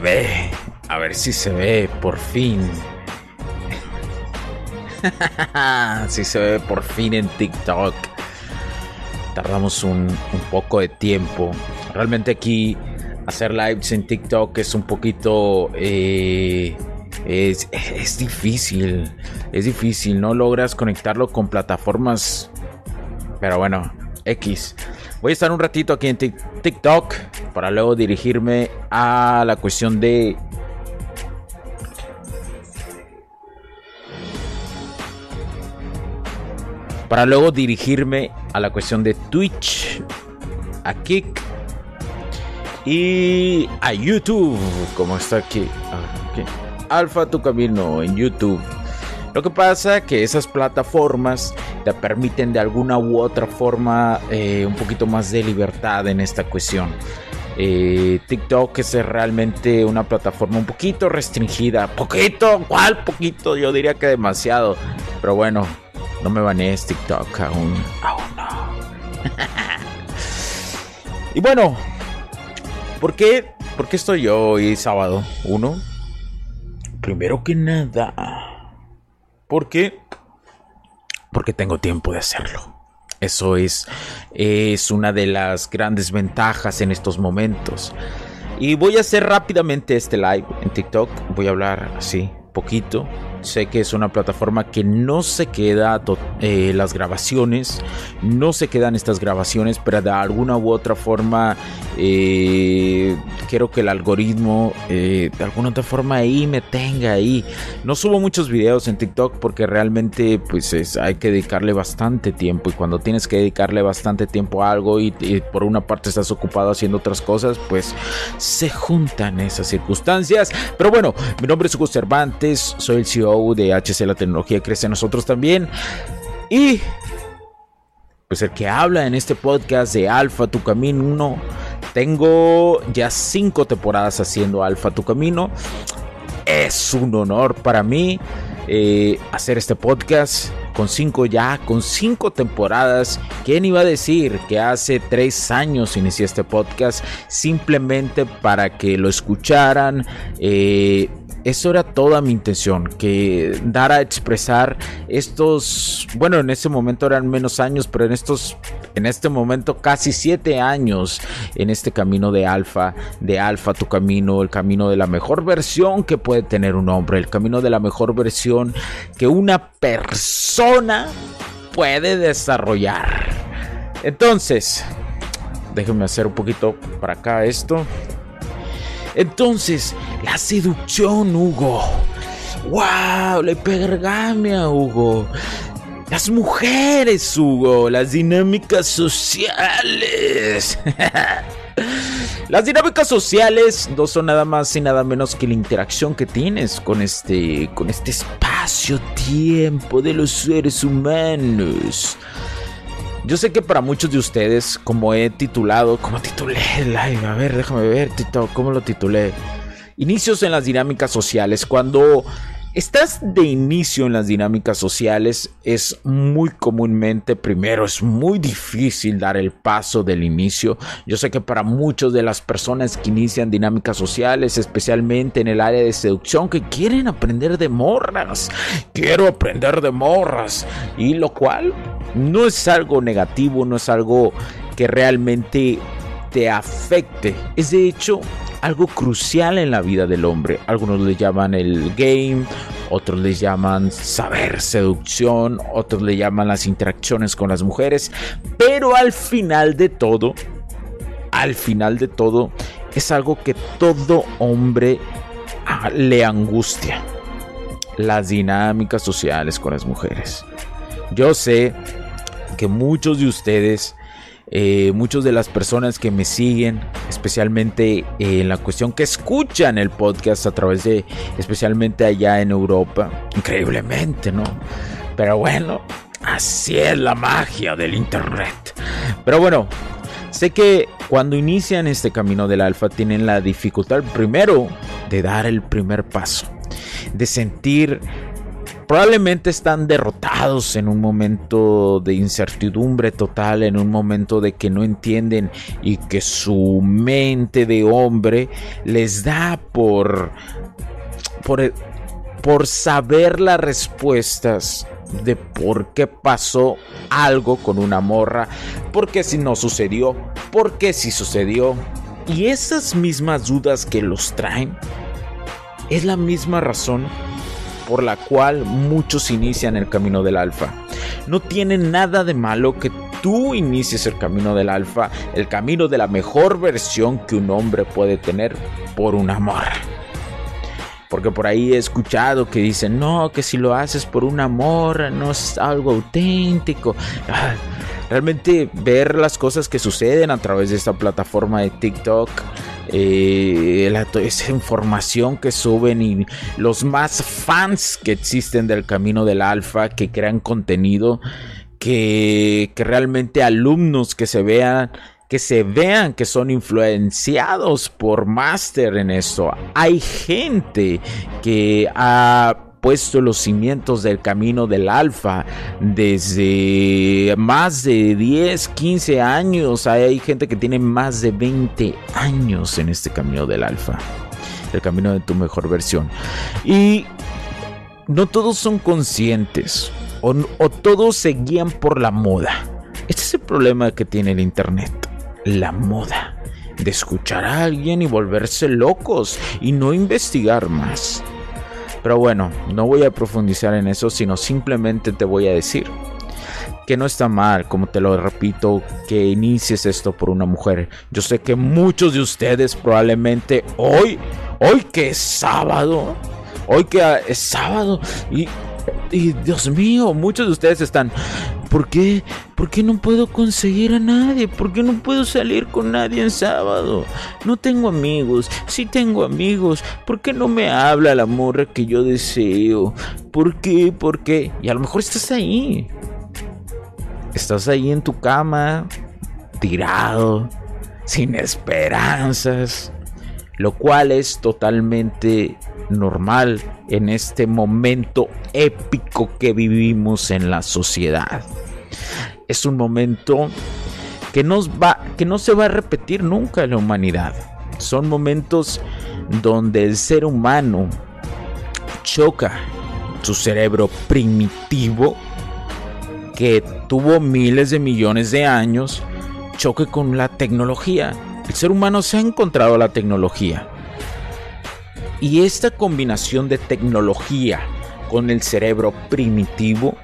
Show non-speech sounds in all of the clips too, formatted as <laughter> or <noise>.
Ve. A ver si se ve, por fin. <laughs> si se ve por fin en TikTok. Tardamos un, poco de tiempo. Realmente aquí hacer lives en TikTok es un poquito... Eh, es, es difícil. Es difícil. No logras conectarlo con plataformas. Pero bueno, X. Voy a estar un ratito aquí en TikTok para luego dirigirme a la cuestión de... Para luego dirigirme a la cuestión de Twitch, a Kick y a YouTube, como está aquí. Alfa tu camino en YouTube. Lo que pasa que esas plataformas te permiten de alguna u otra forma eh, un poquito más de libertad en esta cuestión. Eh, TikTok es realmente una plataforma un poquito restringida. Poquito, ¿cuál poquito? Yo diría que demasiado. Pero bueno, no me banees TikTok aún. Aún no. <laughs> y bueno, ¿por qué? ¿Por qué estoy yo hoy sábado? Uno. Primero que nada ¿Por qué? Porque tengo tiempo de hacerlo. Eso es, es una de las grandes ventajas en estos momentos. Y voy a hacer rápidamente este live en TikTok. Voy a hablar así, poquito, Sé que es una plataforma que no se queda eh, las grabaciones, no se quedan estas grabaciones, pero de alguna u otra forma eh, quiero que el algoritmo eh, de alguna otra forma ahí me tenga ahí. No subo muchos videos en TikTok porque realmente pues hay que dedicarle bastante tiempo y cuando tienes que dedicarle bastante tiempo a algo y, y por una parte estás ocupado haciendo otras cosas, pues se juntan esas circunstancias. Pero bueno, mi nombre es Hugo Cervantes, soy el CEO de HC La Tecnología Crece Nosotros también. Y pues el que habla en este podcast de Alfa Tu Camino 1. Tengo ya cinco temporadas haciendo Alfa Tu Camino. Es un honor para mí eh, hacer este podcast con cinco ya, con cinco temporadas. ¿Quién iba a decir que hace tres años inicié este podcast simplemente para que lo escucharan? Eh, eso era toda mi intención, que dar a expresar estos, bueno, en ese momento eran menos años, pero en estos, en este momento casi siete años en este camino de alfa, de alfa tu camino, el camino de la mejor versión que puede tener un hombre, el camino de la mejor versión que una persona puede desarrollar. Entonces, déjenme hacer un poquito para acá esto. Entonces, la seducción, Hugo. ¡Wow! La hipergamia, Hugo. Las mujeres, Hugo. Las dinámicas sociales. <laughs> Las dinámicas sociales no son nada más y nada menos que la interacción que tienes con este, con este espacio-tiempo de los seres humanos. Yo sé que para muchos de ustedes, como he titulado, como titulé el live, a ver, déjame ver, Tito, ¿cómo lo titulé? Inicios en las dinámicas sociales, cuando estás de inicio en las dinámicas sociales, es muy comúnmente, primero, es muy difícil dar el paso del inicio. Yo sé que para muchas de las personas que inician dinámicas sociales, especialmente en el área de seducción, que quieren aprender de morras, quiero aprender de morras, y lo cual no es algo negativo, no es algo que realmente te afecte. Es de hecho algo crucial en la vida del hombre. Algunos le llaman el game, otros le llaman saber seducción, otros le llaman las interacciones con las mujeres, pero al final de todo, al final de todo, es algo que todo hombre ah, le angustia. Las dinámicas sociales con las mujeres. Yo sé que muchos de ustedes eh, muchos de las personas que me siguen, especialmente en la cuestión que escuchan el podcast a través de, especialmente allá en Europa, increíblemente, ¿no? Pero bueno, así es la magia del Internet. Pero bueno, sé que cuando inician este camino del alfa tienen la dificultad primero de dar el primer paso, de sentir probablemente están derrotados en un momento de incertidumbre total, en un momento de que no entienden y que su mente de hombre les da por por, por saber las respuestas de por qué pasó algo con una morra, por qué si no sucedió, por qué si sucedió. Y esas mismas dudas que los traen es la misma razón por la cual muchos inician el camino del alfa. No tiene nada de malo que tú inicies el camino del alfa, el camino de la mejor versión que un hombre puede tener por un amor. Porque por ahí he escuchado que dicen, no, que si lo haces por un amor no es algo auténtico. Realmente ver las cosas que suceden a través de esta plataforma de TikTok eh, esa información que suben y los más fans que existen del camino del alfa, que crean contenido, que, que realmente alumnos que se vean que se vean que son influenciados por Master en esto. Hay gente que ha puesto los cimientos del camino del alfa desde más de 10, 15 años. Hay gente que tiene más de 20 años en este camino del alfa. El camino de tu mejor versión. Y no todos son conscientes. O, todos se guían por la moda. Este es el problema que tiene el Internet. La moda. De escuchar a alguien y volverse locos y no investigar más. Pero bueno, no voy a profundizar en eso, sino simplemente te voy a decir que no está mal, como te lo repito, que inicies esto por una mujer. Yo sé que muchos de ustedes probablemente hoy, hoy que es sábado, hoy que es sábado y y Dios mío, muchos de ustedes están, ¿por qué? ¿Por qué no puedo conseguir a nadie? ¿Por qué no puedo salir con nadie en sábado? No tengo amigos, sí tengo amigos. ¿Por qué no me habla la morra que yo deseo? ¿Por qué? ¿Por qué? Y a lo mejor estás ahí. Estás ahí en tu cama, tirado, sin esperanzas, lo cual es totalmente normal en este momento épico que vivimos en la sociedad. Es un momento que, nos va, que no se va a repetir nunca en la humanidad. Son momentos donde el ser humano choca su cerebro primitivo que tuvo miles de millones de años, choque con la tecnología. El ser humano se ha encontrado la tecnología y esta combinación de tecnología con el cerebro primitivo,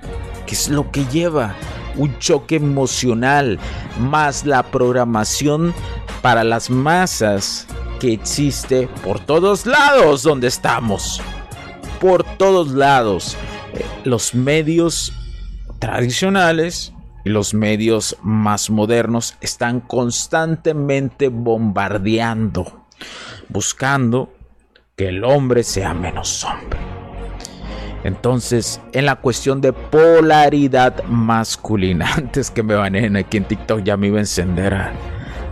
que es lo que lleva un choque emocional, más la programación para las masas que existe por todos lados donde estamos. Por todos lados. Eh, los medios tradicionales y los medios más modernos están constantemente bombardeando, buscando que el hombre sea menos hombre. Entonces, en la cuestión de polaridad masculina, <laughs> antes que me baneen aquí en TikTok, ya me iba a encender a,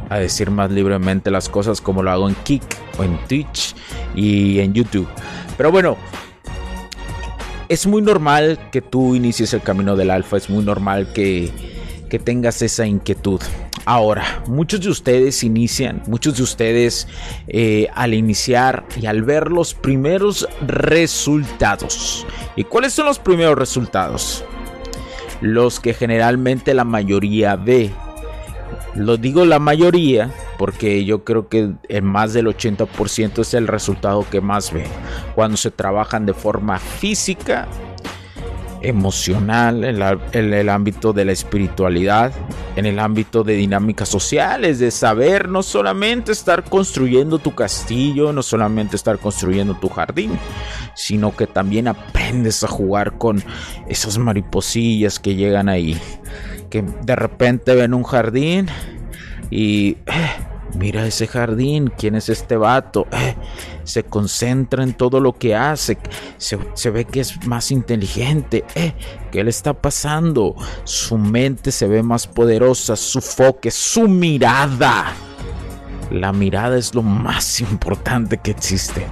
a, decir más libremente las cosas como lo hago en Kik o en Twitch y en YouTube. Pero bueno, es muy normal que tú inicies el camino del alfa, es muy normal que, que tengas esa inquietud. Ahora, muchos de ustedes inician, muchos de ustedes eh, al iniciar y al ver los primeros resultados. ¿Y cuáles son los primeros resultados? Los que generalmente la mayoría ve. Lo digo la mayoría porque yo creo que en más del 80% es el resultado que más ve. Cuando se trabajan de forma física emocional, en, el ámbito de la espiritualidad, en el ámbito de dinámicas sociales, de saber no solamente estar construyendo tu castillo, no solamente estar construyendo tu jardín, sino que también aprendes a jugar con esas mariposillas que llegan ahí, que de repente ven un jardín y... Eh, Mira ese jardín, ¿quién es este vato? Eh, se concentra en todo lo que hace, se, ve que es más inteligente. Eh, ¿Qué le está pasando? Su mente se ve más poderosa, su foque, su mirada. La mirada es lo más <laughs> importante que existe.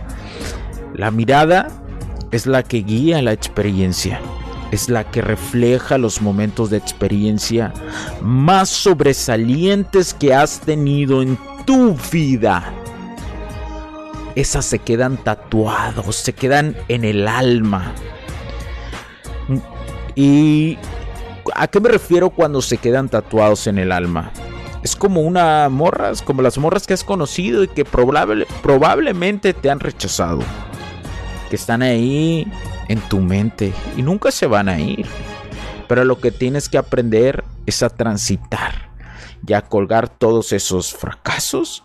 La mirada es la que guía la experiencia es la que refleja los momentos de experiencia más sobresalientes que has tenido en tu vida. Esas se quedan tatuados, se quedan en el alma. ¿Y a qué me refiero cuando se quedan tatuados en el alma? Es como una morra, es como las morras que has conocido y que probablemente te han rechazado. Que están ahí en tu mente y nunca se van a ir. Pero lo que tienes que aprender es a transitar y a colgar todos esos fracasos,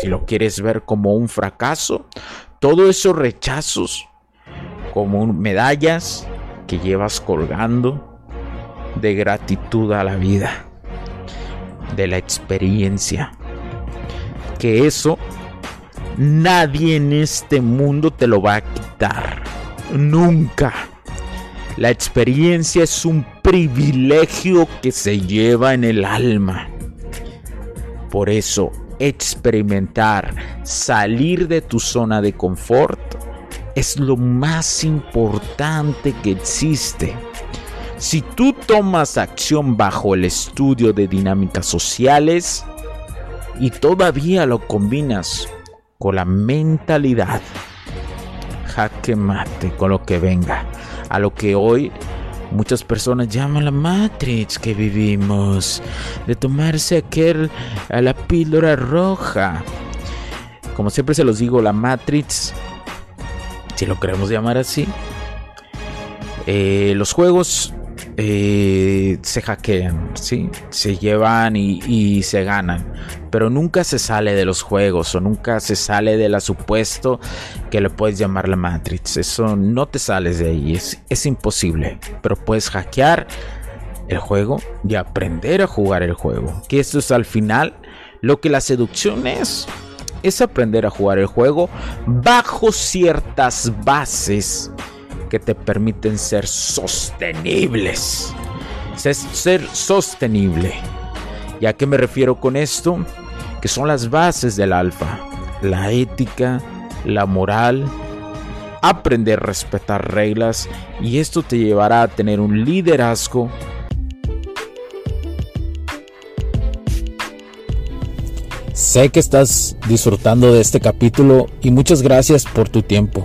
si lo quieres ver como un fracaso, todos esos rechazos como medallas que llevas colgando de gratitud a la vida, de la experiencia. Que eso nadie en este mundo te lo va a quitar. Nunca. La experiencia es un privilegio que se lleva en el alma. Por eso, experimentar, salir de tu zona de confort es lo más importante que existe. Si tú tomas acción bajo el estudio de dinámicas sociales y todavía lo combinas con la mentalidad, jaque mate con lo que venga a lo que hoy muchas personas llaman la Matrix que vivimos, de tomarse aquel a la píldora roja. Como siempre se los digo, la Matrix, si lo queremos llamar así, eh, los juegos eh, se hackean, ¿sí? se llevan y, se ganan, pero nunca se sale de los juegos o nunca se sale del supuesto que le puedes llamar la Matrix. Eso no te sales de ahí, es, es imposible, pero puedes hackear el juego y aprender a jugar el juego. Que esto es al final lo que la seducción es. Es aprender a jugar el juego bajo ciertas bases que te permiten ser sostenibles. Ser sostenible. ¿Y a qué me refiero con esto? Que son las bases del alfa. La ética, la moral, aprender a respetar reglas y esto te llevará a tener un liderazgo Sé que estás disfrutando de este capítulo y muchas gracias por tu tiempo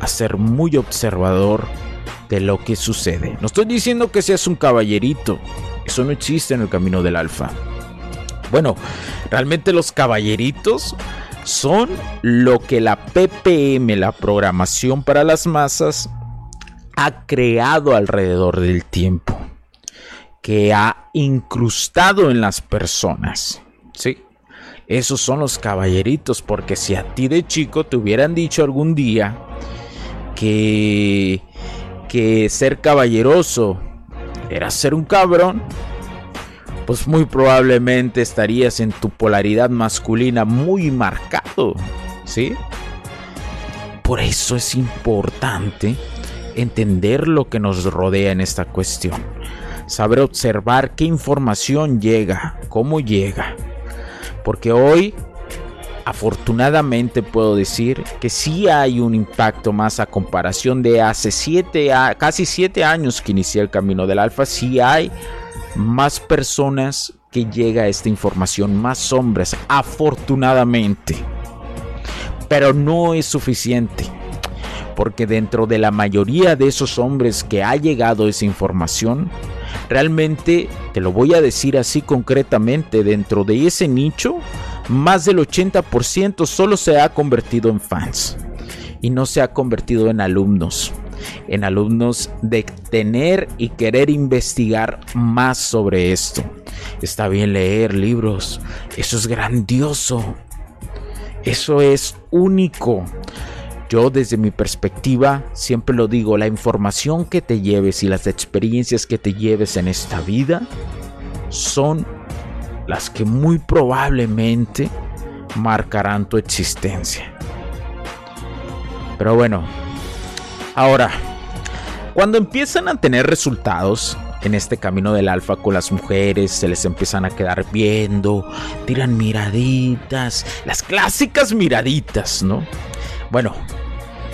A ser muy observador de lo que sucede. No estoy diciendo que seas un caballerito, eso no existe en el camino del alfa. Bueno, realmente los caballeritos son lo que la PPM, la programación para las masas, ha creado alrededor del tiempo, que ha incrustado en las personas. ¿Sí? Esos son los caballeritos, porque si a ti de chico te hubieran dicho algún día que, que ser caballeroso era ser un cabrón, pues muy probablemente estarías en tu polaridad masculina muy marcado, ¿sí? Por eso es importante entender lo que nos rodea en esta cuestión, saber observar qué información llega, cómo llega, porque hoy afortunadamente puedo decir que sí hay un impacto más a comparación de hace siete, casi siete años que inicié el camino del alfa, sí hay más personas que llega esta información, más hombres, afortunadamente. Pero no es suficiente, porque dentro de la mayoría de esos hombres que ha llegado esa información, realmente, te lo voy a decir así concretamente, dentro de ese nicho, más del 80% solo se ha convertido en fans y no se ha convertido en alumnos en alumnos de tener y querer investigar más sobre esto. Está bien leer libros, eso es grandioso, eso es único. Yo desde mi perspectiva siempre lo digo, la información que te lleves y las experiencias que te lleves en esta vida son las que muy probablemente marcarán tu existencia. Pero bueno, Ahora, cuando empiezan a tener resultados en este camino del alfa con las mujeres, se les empiezan a quedar viendo, tiran miraditas, las clásicas miraditas, ¿no? Bueno,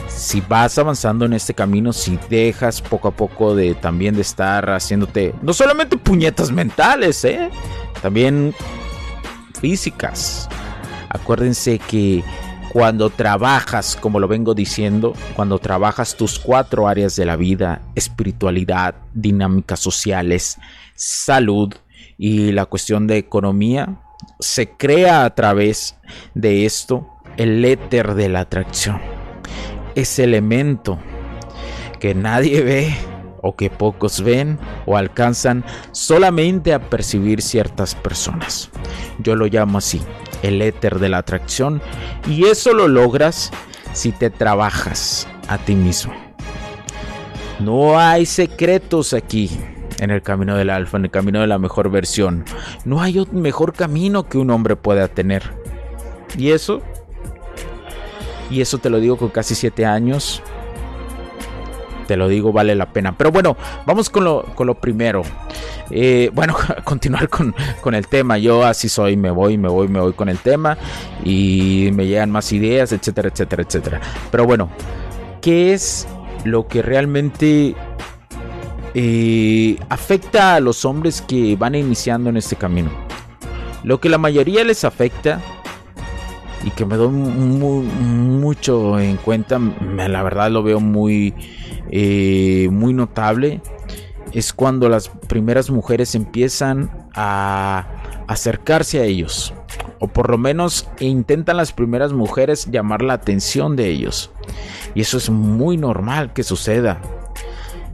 si vas avanzando en este camino, si dejas poco a poco de también de estar haciéndote no solamente puñetas mentales, ¿eh? También físicas. Acuérdense que cuando trabajas, como lo vengo diciendo, cuando trabajas tus cuatro áreas de la vida, espiritualidad, dinámicas sociales, salud y la cuestión de economía, se crea a través de esto el éter de la atracción. Ese elemento que nadie ve o que pocos ven o alcanzan solamente a percibir ciertas personas. Yo lo llamo así, el éter de la atracción y eso lo logras si te trabajas a ti mismo. No hay secretos aquí en el camino del alfa, en el camino de la mejor versión. No hay otro mejor camino que un hombre pueda tener. Y eso, y eso te lo digo con casi siete años, te lo digo, vale la pena. Pero bueno, vamos con lo, con lo primero. Eh, bueno, <laughs> continuar con, con, el tema. Yo así soy, me voy, me voy, me voy con el tema y me llegan más ideas, etcétera, etcétera, etcétera. Pero bueno, ¿qué es lo que realmente eh, afecta a los hombres que van iniciando en este camino? Lo que la mayoría les afecta y que me doy mucho en cuenta, la verdad lo veo muy eh, muy notable es cuando las primeras mujeres empiezan a acercarse a ellos. O por lo menos intentan las primeras mujeres llamar la atención de ellos. Y eso es muy normal que suceda.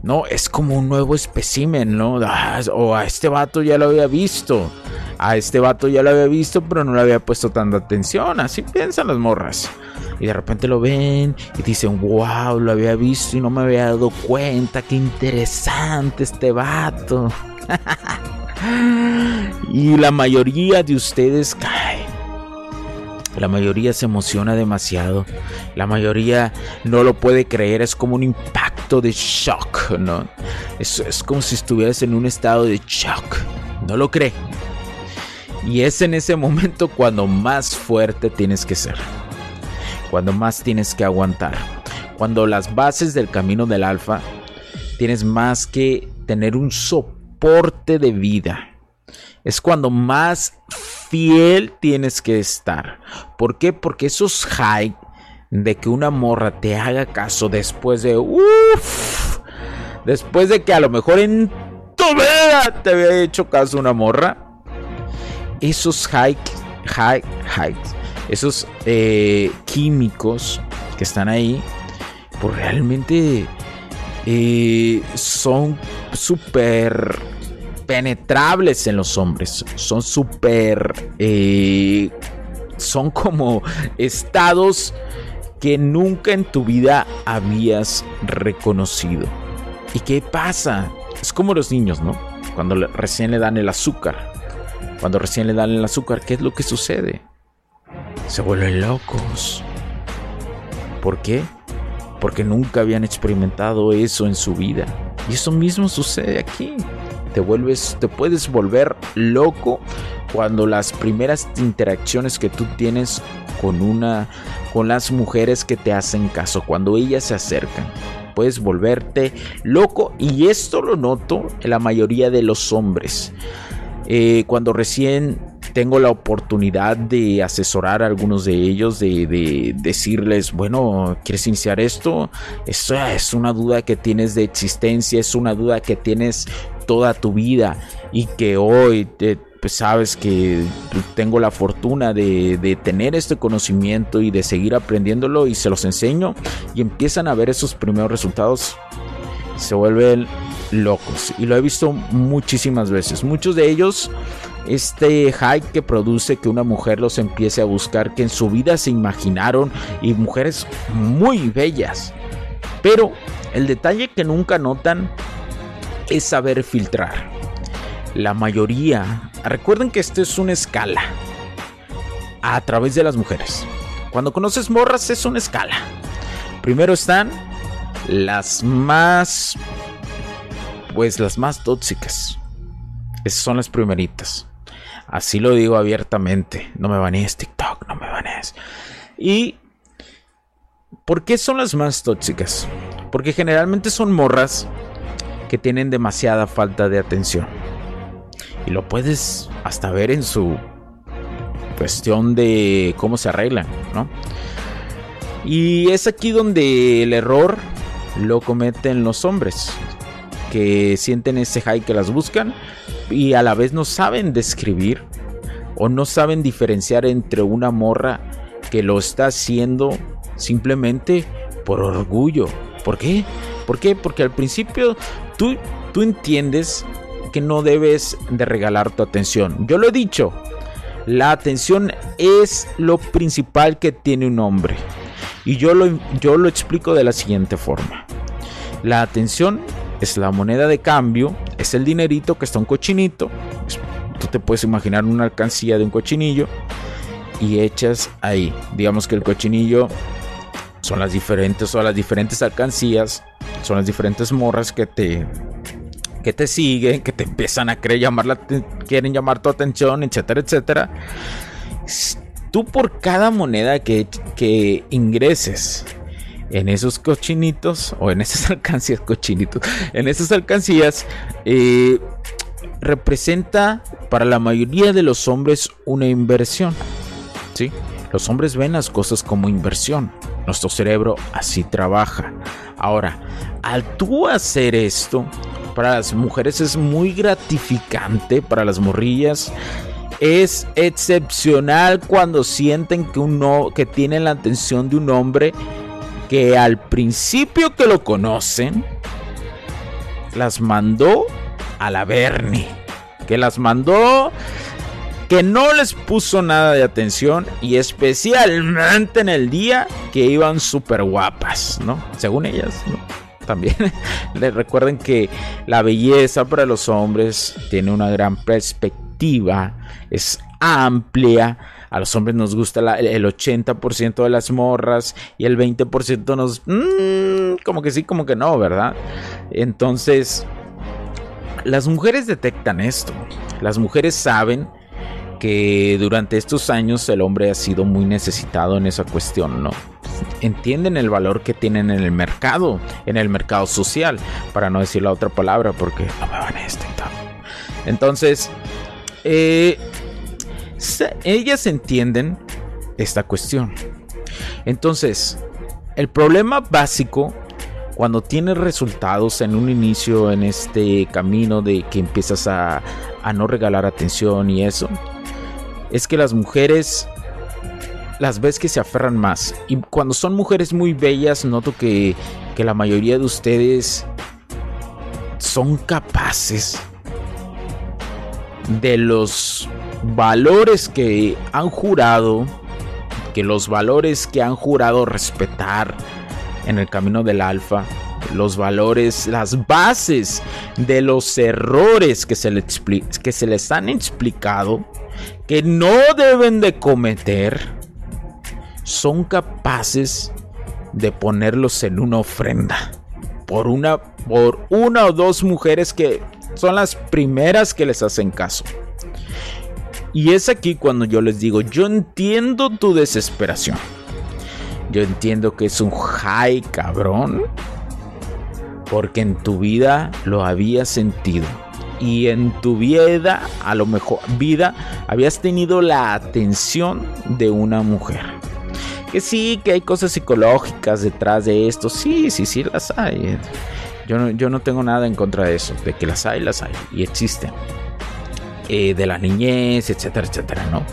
No, es como un nuevo espécimen, ¿no? Ah, o a este vato ya lo había visto. A este vato ya lo había visto, pero no le había puesto tanta atención. Así piensan las morras y de repente lo ven y dicen, wow, lo había visto y no me había dado cuenta, qué interesante este vato. <laughs> y la mayoría de ustedes cae. La mayoría se emociona demasiado. La mayoría no lo puede creer. Es como un impacto de shock, ¿no? Es, es como si estuvieras en un estado de shock. No lo cree. Y es en ese momento cuando más fuerte tienes que ser cuando más tienes que aguantar. Cuando las bases del camino del alfa tienes más que tener un soporte de vida. Es cuando más fiel tienes que estar. ¿Por qué? Porque esos high de que una morra te haga caso después de uff, después de que a lo mejor en tu vida te había hecho caso una morra, esos high, high, high, esos eh, químicos que están ahí, pues realmente eh, son súper penetrables en los hombres, son súper... Eh, son como estados que nunca en tu vida habías reconocido. ¿Y qué pasa? Es como los niños, ¿no? Cuando recién le dan el azúcar. Cuando recién le dan el azúcar, ¿qué es lo que sucede? Se vuelven locos. ¿Por qué? Porque nunca habían experimentado eso en su vida. Y eso mismo sucede aquí. Te vuelves, te puedes volver loco cuando las primeras interacciones que tú tienes con una con las mujeres que te hacen caso, cuando ellas se acercan. Puedes volverte loco y esto lo noto en la mayoría de los hombres. Eh, cuando recién tengo la oportunidad de asesorar a algunos de ellos, de, decirles, bueno, ¿quieres iniciar esto? Eso es una duda que tienes de existencia, es una duda que tienes toda tu vida y que hoy te, pues sabes que tengo la fortuna de, tener este conocimiento y de seguir aprendiéndolo y se los enseño y empiezan a ver esos primeros resultados, se vuelven locos. Y lo he visto muchísimas veces. Muchos de ellos, este hype que produce que una mujer los empiece a buscar, que en su vida se imaginaron y mujeres muy bellas. Pero el detalle que nunca notan es saber filtrar la mayoría, recuerden que esto es una escala a través de las mujeres. Cuando conoces morras es una escala. Primero están las más, pues las más tóxicas. Esas son las primeritas. Así lo digo abiertamente. No me banees TikTok, no me banees. Y ¿por qué son las más tóxicas? Porque generalmente son morras que tienen demasiada falta de atención. Y lo puedes hasta ver en su cuestión de cómo se arreglan, ¿no? Y es aquí donde el error lo cometen los hombres, que sienten ese high que las buscan y a la vez no saben describir o no saben diferenciar entre una morra que lo está haciendo simplemente por orgullo. ¿Por qué? ¿Por qué? Porque al principio tú, tú entiendes que no debes de regalar tu atención. Yo lo he dicho, la atención es lo principal que tiene un hombre. Y yo lo, yo lo explico de la siguiente forma. La atención es la moneda de cambio, es el dinerito que está un cochinito. Tú te puedes imaginar una alcancía de un cochinillo y echas ahí. Digamos que el cochinillo son las diferentes, son las diferentes alcancías, son las diferentes morras que te que te siguen, que te empiezan a querer llamar la, quieren llamar tu atención, etcétera, etcétera. Tú por cada moneda que, que ingreses en esos cochinitos o en esas <laughs> alcancías, cochinitos, en esas alcancías, eh, representa para la mayoría de los hombres una inversión. ¿sí? Los hombres ven las cosas como inversión. Nuestro cerebro así trabaja. Ahora, al tú hacer esto, para las mujeres es muy gratificante, para las morrillas es excepcional cuando sienten que uno que tienen la atención de un hombre que al principio que lo conocen las mandó a la Bernie, que las mandó que no les puso nada de atención y especialmente en el día que iban súper guapas, ¿no? Según ellas, también. <laughs> Les recuerden que la belleza para los hombres tiene una gran perspectiva, es amplia. A los hombres nos gusta el 80% de las morras y el 20% nos... Mm, como que sí, como que no, ¿verdad? Entonces, las mujeres detectan esto. Las mujeres saben que durante estos años el hombre ha sido muy necesitado en esa cuestión, ¿no? Entienden el valor que tienen en el mercado, en el mercado social, para no decir la otra palabra porque no me van a este Entonces, eh, ellas entienden esta cuestión. Entonces, el problema básico cuando tienes resultados en un inicio en este camino de que empiezas a, a no regalar atención y eso, es que las mujeres las ves que se aferran más. Y cuando son mujeres muy bellas, noto que, que la mayoría de ustedes son capaces de los valores que han jurado, que los valores que han jurado respetar en el camino del alfa, los valores, las bases de los errores que se, que se les han explicado, que no deben de cometer, son capaces de ponerlos en una ofrenda por una por una o dos mujeres que son las primeras que les hacen caso. Y es aquí cuando yo les digo, yo entiendo tu desesperación. Yo entiendo que es un high cabrón. Porque en tu vida lo habías sentido. Y en tu vida, a lo mejor, vida, habías tenido la atención de una mujer. Que sí, que hay cosas psicológicas detrás de esto. Sí, sí, sí, las hay. Yo no, yo no tengo nada en contra de eso. De que las hay, las hay. Y existen. Eh, de la niñez, etcétera, etcétera, ¿no?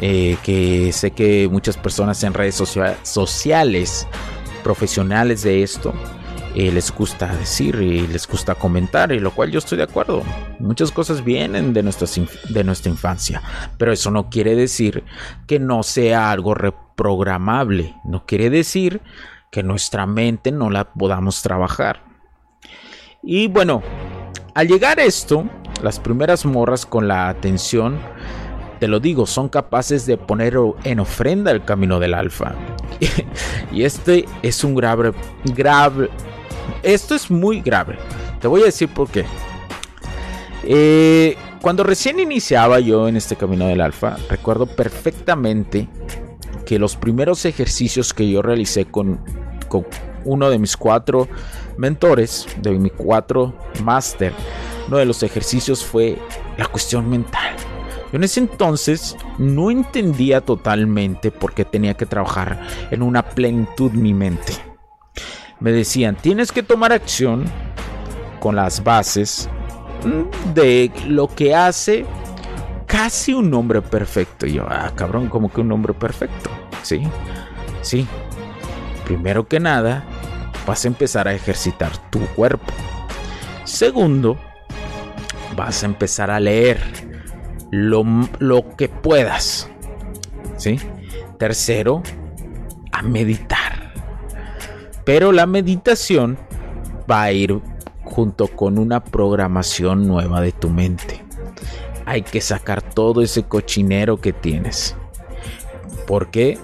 Eh, que sé que muchas personas en redes sociales, profesionales de esto, les gusta decir y les gusta comentar, y lo cual yo estoy de acuerdo. Muchas cosas vienen de, de nuestra infancia, pero eso no quiere decir que no sea algo reprogramable, no quiere decir que nuestra mente no la podamos trabajar. Y bueno, al llegar esto, las primeras morras con la atención, te lo digo, son capaces de poner en ofrenda el camino del alfa. <laughs> y este es un grave, grave, esto es muy grave. Te voy a decir por qué. Eh, cuando recién iniciaba yo en este camino del alfa, recuerdo perfectamente que los primeros ejercicios que yo realicé con, con uno de mis cuatro mentores, de mi cuatro máster, uno de los ejercicios fue la cuestión mental. Yo en ese entonces no entendía totalmente por qué tenía que trabajar en una plenitud mi mente. Me decían, tienes que tomar acción con las bases de lo que hace casi un hombre perfecto. Y yo, ah, cabrón, como que un hombre perfecto. Sí, sí. Primero que nada, vas a empezar a ejercitar tu cuerpo. Segundo, vas a empezar a leer lo, que puedas. ¿Sí? Tercero, a meditar. Pero la meditación va a ir junto con una programación nueva de tu mente. Hay que sacar todo ese cochinero que tienes. ¿Por qué?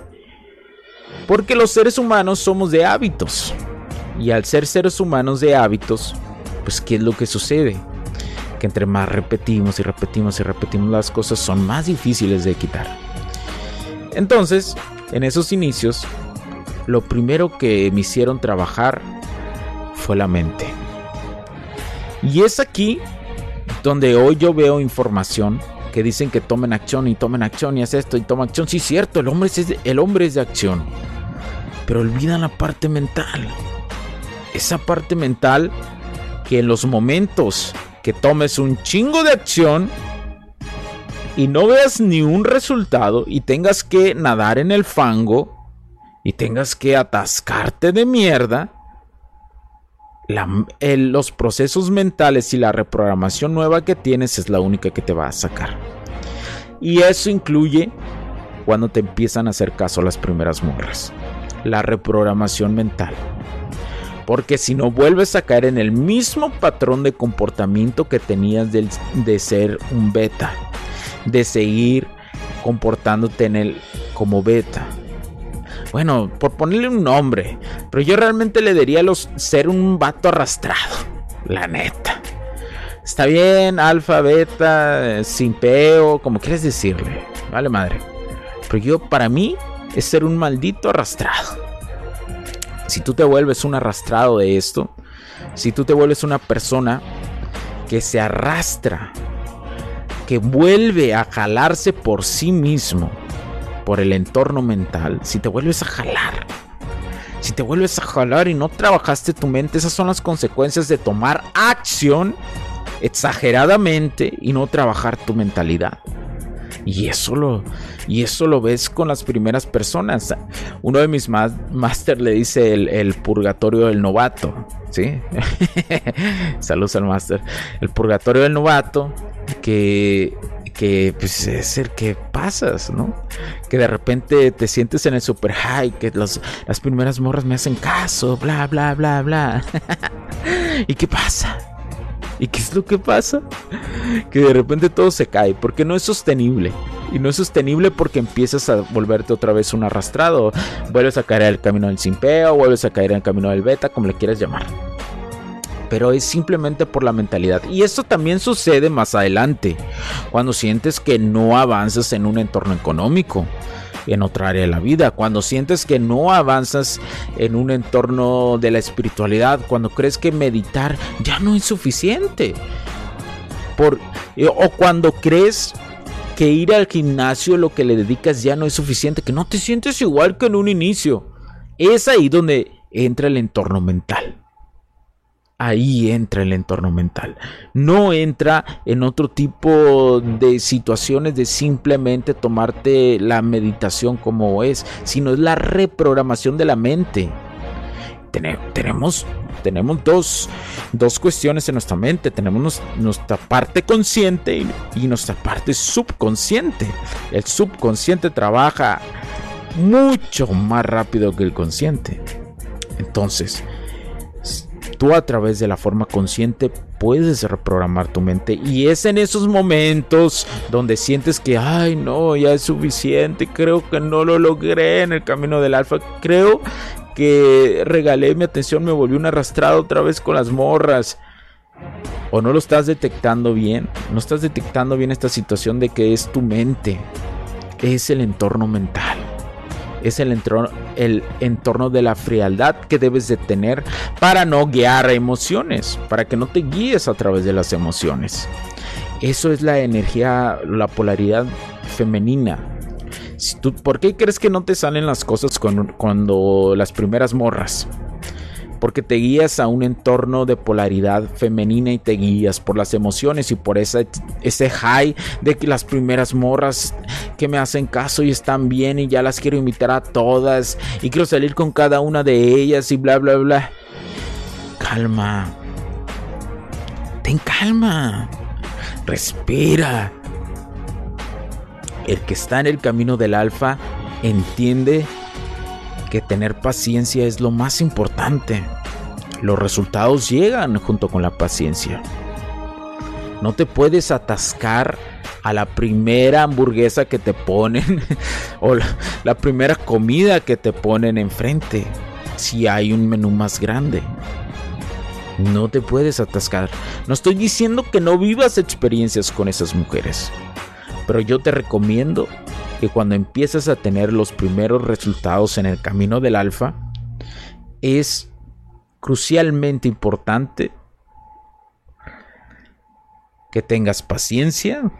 Porque los seres humanos somos de hábitos. Y al ser seres humanos de hábitos, pues ¿qué es lo que sucede? Que entre más repetimos y repetimos y repetimos las cosas son más difíciles de quitar. Entonces, en esos inicios, lo primero que me hicieron trabajar fue la mente. Y es aquí donde hoy yo veo información que dicen que tomen acción y tomen acción y haz esto y toma acción. Sí, cierto, el hombre es el hombre es de acción. Pero olvidan la parte mental esa parte mental que en los momentos que tomes un chingo de acción y no veas ni un resultado y tengas que nadar en el fango y tengas que atascarte de mierda, los procesos mentales y la reprogramación nueva que tienes es la única que te va a sacar. Y eso incluye cuando te empiezan a hacer caso las primeras morras. La reprogramación mental. Porque si no vuelves a caer en el mismo patrón de comportamiento que tenías de, ser un beta. De seguir comportándote en el, como beta. Bueno, por ponerle un nombre. Pero yo realmente le diría los, ser un vato arrastrado. La neta. Está bien, alfa, beta, sin peo, como quieres decirle. Vale madre. Pero yo, para mí, es ser un maldito arrastrado si tú te vuelves un arrastrado de esto, si tú te vuelves una persona que se arrastra, que vuelve a jalarse por sí mismo por el entorno mental, si te vuelves a jalar, si te vuelves a jalar y no trabajaste tu mente, esas son las consecuencias de tomar acción exageradamente y no trabajar tu mentalidad. Y eso lo, y eso lo ves con las primeras personas. Uno de mis máster le dice el, purgatorio del novato. ¿Sí? <laughs> Saludos al máster. El purgatorio del novato. Que que pues, es el que pasas, ¿no? Que de repente te sientes en el super high, que las primeras morras me hacen caso, bla, bla, bla, bla. <laughs> ¿Y qué pasa? ¿Y qué es lo que pasa? Que de repente todo se cae, porque no es sostenible. Y no es sostenible porque empiezas a volverte otra vez un arrastrado. Vuelves a caer el camino del simpeo, vuelves a caer el camino del beta, como le quieras llamar. Pero es simplemente por la mentalidad. Y esto también sucede más adelante, cuando sientes que no avanzas en un entorno económico en otra área de la vida, cuando sientes que no avanzas en un entorno de la espiritualidad, cuando crees que meditar ya no es suficiente. Eh, o cuando crees que ir al gimnasio lo que le dedicas ya no es suficiente, que no te sientes igual que en un inicio. Es ahí donde entra el entorno mental ahí entra el entorno mental. No entra en otro tipo de situaciones de simplemente tomarte la meditación como es, sino es la reprogramación de la mente. Tenemos, tenemos dos, dos cuestiones en nuestra mente. Tenemos nuestra parte consciente y nuestra parte subconsciente. El subconsciente trabaja mucho más rápido que el consciente. Entonces, tú a través de la forma consciente puedes reprogramar tu mente y es en esos momentos donde sientes que, ay no, ya es suficiente, creo que no lo logré en el camino del alfa, creo que regalé mi atención, me volví un arrastrado otra vez con las morras. O no lo estás detectando bien, no estás detectando bien esta situación de que es tu mente, es el entorno mental es el entorno, el entorno de la frialdad que debes de tener para no guiar emociones, para que no te guíes a través de las emociones. Eso es la energía, la polaridad femenina. ¿Por qué crees que no te salen las cosas cuando las primeras morras? Porque te guías a un entorno de polaridad femenina y te guías por las emociones y por ese, ese high de que las primeras morras que me hacen caso y están bien y ya las quiero invitar a todas y quiero salir con cada una de ellas y bla bla bla. Calma. Ten calma. Respira. El que está en el camino del alfa entiende que tener paciencia es lo más importante. Los resultados llegan junto con la paciencia. No te puedes atascar a la primera hamburguesa que te ponen <laughs> o la, primera comida que te ponen enfrente si hay un menú más grande. No te puedes atascar. No estoy diciendo que no vivas experiencias con esas mujeres. Pero yo te recomiendo que cuando empiezas a tener los primeros resultados en el camino del alfa, es crucialmente importante que tengas paciencia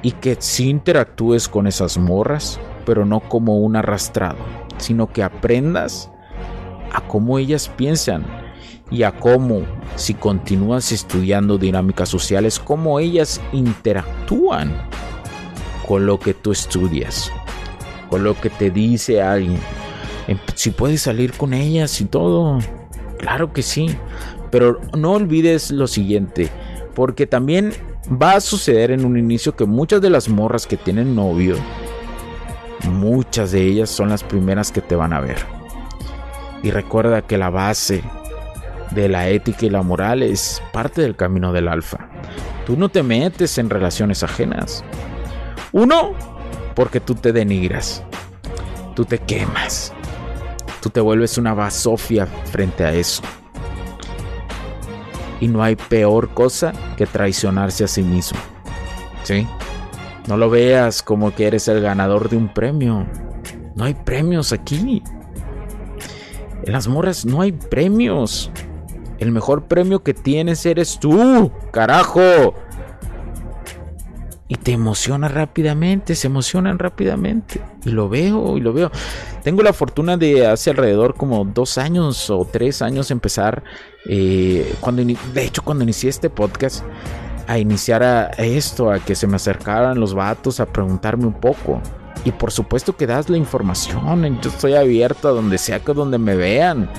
y que sí interactúes con esas morras, pero no como un arrastrado, sino que aprendas a cómo ellas piensan y a cómo, si continúas estudiando dinámicas sociales, cómo ellas interactúan con lo que tú estudias, con lo que te dice alguien. Em, si puedes salir con ellas y todo, claro que sí. Pero no olvides lo siguiente, porque también va a suceder en un inicio que muchas de las morras que tienen novio, muchas de ellas son las primeras que te van a ver. Y recuerda que la base de la ética y la moral es parte del camino del alfa. Tú no te metes en relaciones ajenas. Uno, porque tú te denigras, tú te quemas, tú te vuelves una basofia frente a eso. Y no hay peor cosa que traicionarse a sí mismo. ¿Sí? No lo veas como que eres el ganador de un premio. No hay premios aquí. En las morras no hay premios. El mejor premio que tienes eres tú, carajo y te emociona rápidamente, se emocionan rápidamente. Y lo veo, y lo veo. Tengo la fortuna de hace alrededor como dos años o tres años empezar, eh, cuando de hecho cuando inicié este podcast, a iniciar a esto, a que se me acercaran los vatos a preguntarme un poco. Y por supuesto que das la información, yo estoy abierto a donde sea que donde me vean,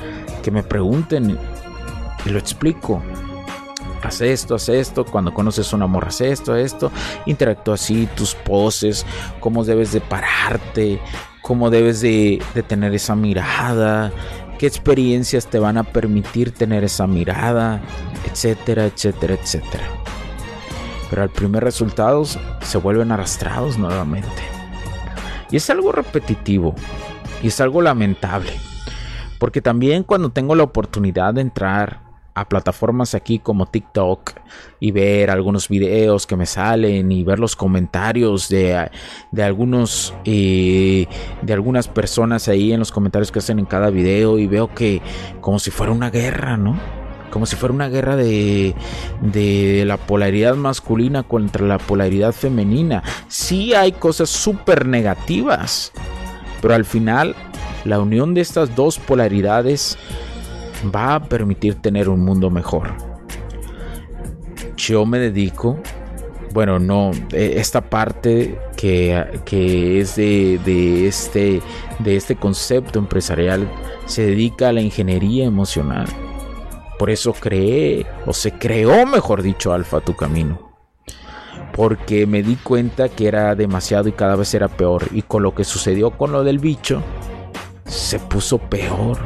que me pregunten y lo explico haz esto, haz esto, cuando conoces una morra, haz esto, esto, interactúa así, tus poses, cómo debes de pararte, cómo debes de, de tener esa mirada, qué experiencias te van a permitir tener esa mirada, etcétera, etcétera, etcétera. Pero al primer resultado se vuelven arrastrados nuevamente. Y es algo repetitivo y es algo lamentable. Porque también cuando tengo la oportunidad de entrar a plataformas aquí como TikTok y ver algunos videos que me salen y ver los comentarios de, de algunos eh, de algunas personas ahí en los comentarios que hacen en cada video y veo que como si fuera una guerra, ¿no? Como si fuera una guerra de, de la polaridad masculina contra la polaridad femenina. Sí hay cosas súper negativas, pero al final la unión de estas dos polaridades va a permitir tener un mundo mejor. Yo me dedico, bueno, no, e, esta parte que, que es de, de, este, de este concepto empresarial se dedica a la ingeniería emocional. Por eso creé, o se creó, mejor dicho, Alfa Tu Camino. Porque me di cuenta que era demasiado y cada vez era peor. Y con lo que sucedió con lo del bicho, se puso peor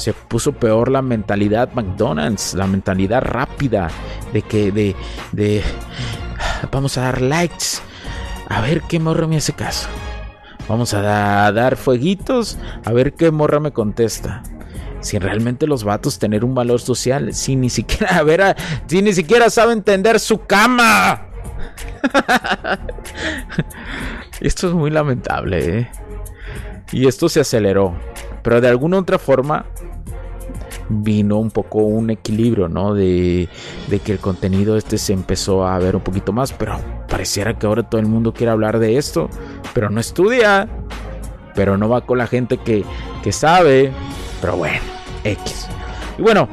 se puso peor la mentalidad McDonald's, la mentalidad rápida de que de, de vamos a dar likes, a ver qué morra me hace caso. Vamos a dar fueguitos, a ver qué morra me contesta. Si realmente los vatos tener un valor social, si ni siquiera, a ver, si ni siquiera sabe entender su cama. <laughs> esto es muy lamentable, ¿eh? Y esto se aceleró. Pero de alguna otra forma, vino un poco un equilibrio, ¿no? De, que el contenido este se empezó a ver un poquito más, pero pareciera que ahora todo el mundo quiere hablar de esto, pero no estudia, pero no va con la gente que, que sabe, pero bueno, X. Y bueno,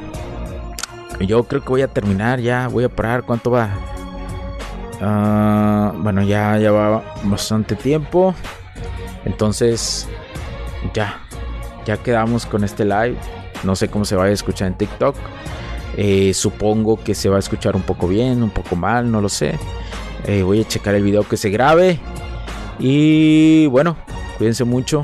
yo creo que voy a terminar ya, voy a parar, ¿cuánto va? Ah, bueno, ya, ya va bastante tiempo, entonces ya, ya quedamos con este live. No sé cómo se va a escuchar en TikTok. Eh, supongo que se va a escuchar un poco bien, un poco mal, no lo sé. Eh, voy a checar el video que se grabe. Y bueno, cuídense mucho.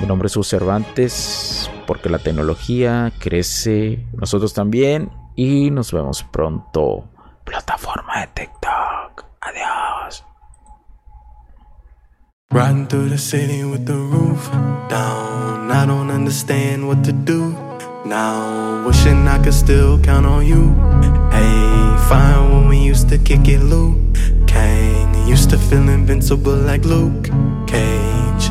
Mi nombre es Cervantes, porque la tecnología crece, nosotros también. Y nos vemos pronto. Plataforma de TikTok. Adiós. Riding through the city with the roof down. I don't understand what to do now. Wishing I could still count on you. Hey, fine when we used to kick it, Luke. Kang used to feel invincible like Luke Cage.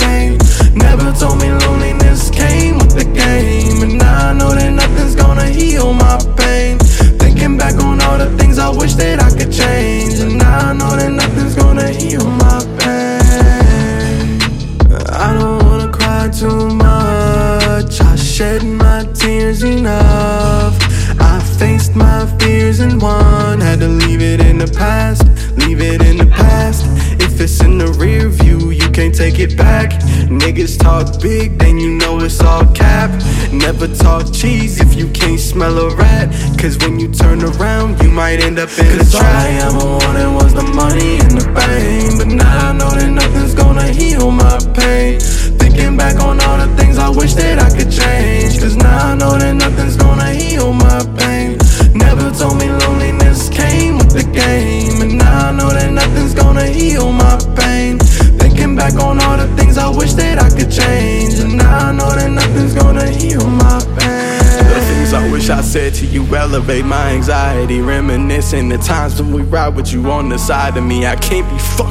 Never told me loneliness came with the game. And now I know that nothing's gonna heal my pain. Thinking back on all the things I wish that I could change. And now I know that nothing's gonna heal my pain. I don't wanna cry too much. I shed my tears enough. I faced my fears and won. Had to leave it in the past, leave it in the past. If it's in the rear view, can't take it back. Niggas talk big, then you know it's all cap. Never talk cheese if you can't smell a rat. Cause when you turn around, you might end up in Cause a trap. I ever wanted was elevate my anxiety. Reminiscing the times when we ride with you on the side of me. I can't be fucked